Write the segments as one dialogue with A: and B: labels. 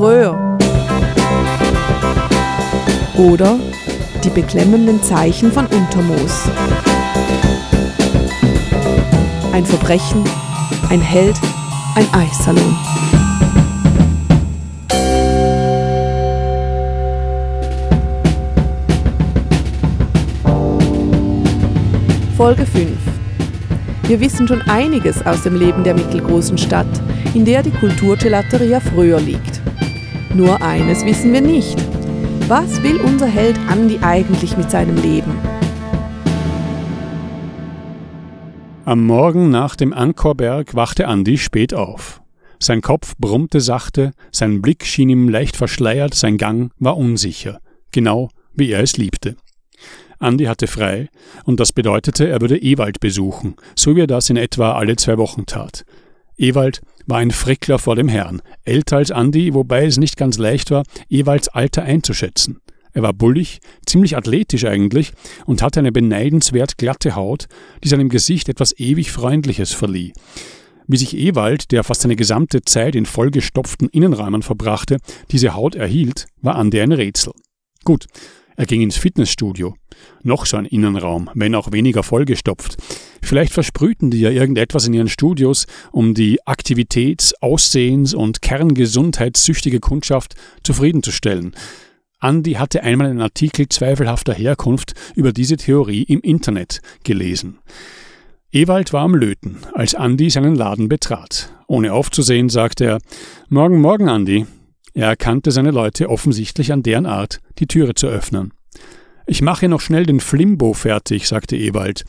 A: Röhr. Oder die beklemmenden Zeichen von Untermoos. Ein Verbrechen, ein Held, ein Eissalon. Folge 5. Wir wissen schon einiges aus dem Leben der mittelgroßen Stadt, in der die Kulturgelateria früher liegt. Nur eines wissen wir nicht. Was will unser Held Andi eigentlich mit seinem Leben?
B: Am Morgen nach dem Ankorberg wachte Andi spät auf. Sein Kopf brummte sachte, sein Blick schien ihm leicht verschleiert, sein Gang war unsicher, genau wie er es liebte. Andi hatte frei, und das bedeutete, er würde Ewald besuchen, so wie er das in etwa alle zwei Wochen tat. Ewald war ein Frickler vor dem Herrn, älter als Andi, wobei es nicht ganz leicht war, Ewalds Alter einzuschätzen. Er war bullig, ziemlich athletisch eigentlich und hatte eine beneidenswert glatte Haut, die seinem Gesicht etwas ewig Freundliches verlieh. Wie sich Ewald, der fast seine gesamte Zeit in vollgestopften Innenräumen verbrachte, diese Haut erhielt, war Andi ein Rätsel. Gut, er ging ins Fitnessstudio. Noch so ein Innenraum, wenn auch weniger vollgestopft. Vielleicht versprühten die ja irgendetwas in ihren Studios, um die Aktivitäts-, Aussehens- und Kerngesundheitssüchtige Kundschaft zufriedenzustellen. Andy hatte einmal einen Artikel zweifelhafter Herkunft über diese Theorie im Internet gelesen. Ewald war am Löten, als Andy seinen Laden betrat. Ohne aufzusehen, sagte er: Morgen, morgen, Andy. Er erkannte seine Leute offensichtlich an deren Art, die Türe zu öffnen. Ich mache noch schnell den Flimbo fertig, sagte Ewald.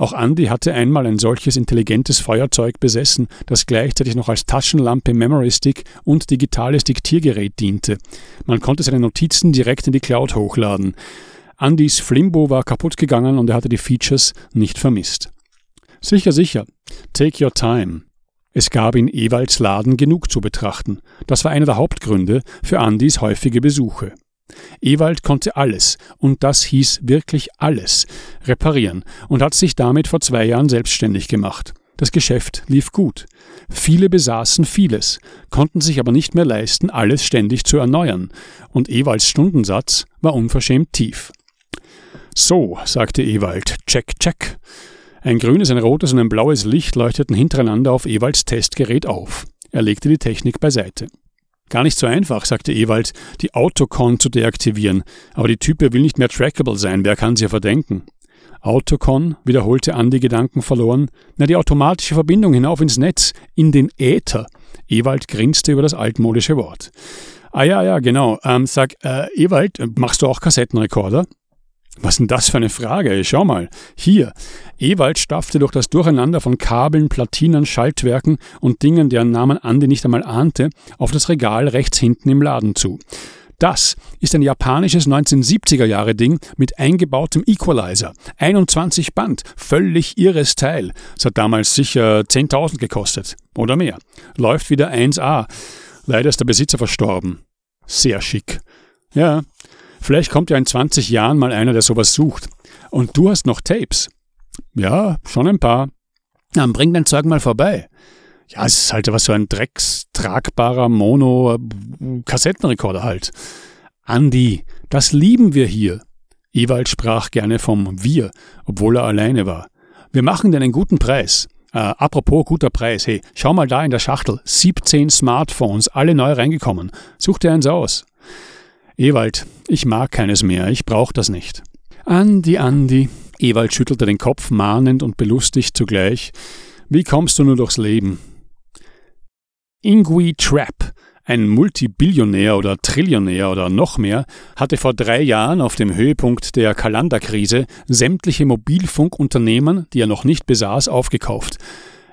B: Auch Andy hatte einmal ein solches intelligentes Feuerzeug besessen, das gleichzeitig noch als Taschenlampe, Memory Stick und digitales Diktiergerät diente. Man konnte seine Notizen direkt in die Cloud hochladen. Andys Flimbo war kaputt gegangen und er hatte die Features nicht vermisst. Sicher, sicher. Take your time. Es gab in Ewalds Laden genug zu betrachten. Das war einer der Hauptgründe für Andys häufige Besuche. Ewald konnte alles, und das hieß wirklich alles, reparieren und hat sich damit vor zwei Jahren selbstständig gemacht. Das Geschäft lief gut. Viele besaßen vieles, konnten sich aber nicht mehr leisten, alles ständig zu erneuern, und Ewalds Stundensatz war unverschämt tief. So, sagte Ewald, check, check. Ein grünes, ein rotes und ein blaues Licht leuchteten hintereinander auf Ewalds Testgerät auf. Er legte die Technik beiseite. Gar nicht so einfach, sagte Ewald, die Autocon zu deaktivieren, aber die Type will nicht mehr trackable sein, wer kann sie ja verdenken? Autocon, wiederholte Andi Gedanken verloren, na die automatische Verbindung hinauf ins Netz, in den Äther. Ewald grinste über das altmodische Wort. Ah ja, ja, genau. Ähm, sag, äh, Ewald, machst du auch Kassettenrekorder? Was denn das für eine Frage? Schau mal. Hier. Ewald staffte durch das Durcheinander von Kabeln, Platinen, Schaltwerken und Dingen, deren Namen Andi nicht einmal ahnte, auf das Regal rechts hinten im Laden zu. Das ist ein japanisches 1970er Jahre Ding mit eingebautem Equalizer. 21 Band. Völlig irres Teil. Es hat damals sicher 10.000 gekostet. Oder mehr. Läuft wieder 1A. Leider ist der Besitzer verstorben. Sehr schick. Ja, Vielleicht kommt ja in 20 Jahren mal einer, der sowas sucht. Und du hast noch Tapes. Ja, schon ein paar. Dann bring dein Zeug mal vorbei. Ja, es ist halt was so ein dreckstragbarer Mono-Kassettenrekorder halt. Andi, das lieben wir hier. Ewald sprach gerne vom Wir, obwohl er alleine war. Wir machen dir einen guten Preis. Äh, apropos guter Preis, hey, schau mal da in der Schachtel. 17 Smartphones, alle neu reingekommen. Such dir eins aus. Ewald, ich mag keines mehr, ich brauch das nicht. Andi, Andi. Ewald schüttelte den Kopf mahnend und belustigt zugleich. Wie kommst du nur durchs Leben? Ingui Trapp, ein Multibillionär oder Trillionär oder noch mehr, hatte vor drei Jahren auf dem Höhepunkt der Kalanderkrise sämtliche Mobilfunkunternehmen, die er noch nicht besaß, aufgekauft.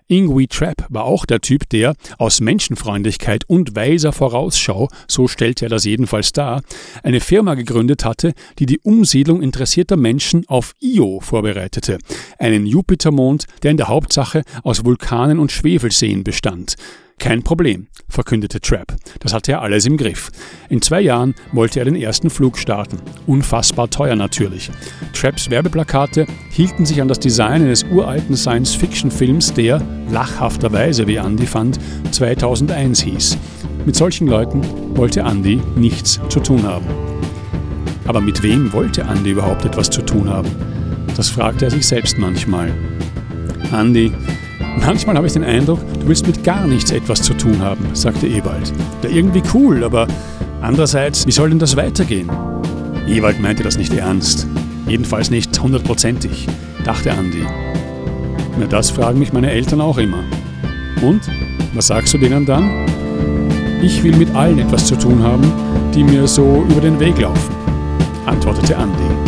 B: Ingui Trapp war auch der Typ, der aus Menschenfreundlichkeit und weiser Vorausschau, so stellte er das jedenfalls dar, eine Firma gegründet hatte, die die Umsiedlung interessierter Menschen auf Io vorbereitete, einen Jupitermond, der in der Hauptsache aus Vulkanen und Schwefelseen bestand. Kein Problem, verkündete Trapp. Das hatte er alles im Griff. In zwei Jahren wollte er den ersten Flug starten. Unfassbar teuer natürlich. Trapps Werbeplakate hielten sich an das Design eines uralten Science-Fiction-Films, der, lachhafterweise wie Andy fand, 2001 hieß. Mit solchen Leuten wollte Andi nichts zu tun haben. Aber mit wem wollte Andi überhaupt etwas zu tun haben? Das fragte er sich selbst manchmal. Andi, manchmal habe ich den Eindruck, du willst mit gar nichts etwas zu tun haben, sagte Ewald. Ja, irgendwie cool, aber andererseits, wie soll denn das weitergehen? Ewald meinte das nicht ernst. Jedenfalls nicht hundertprozentig, dachte Andi. Na, das fragen mich meine Eltern auch immer. Und? Was sagst du denen dann? Ich will mit allen etwas zu tun haben, die mir so über den Weg laufen, antwortete Andi.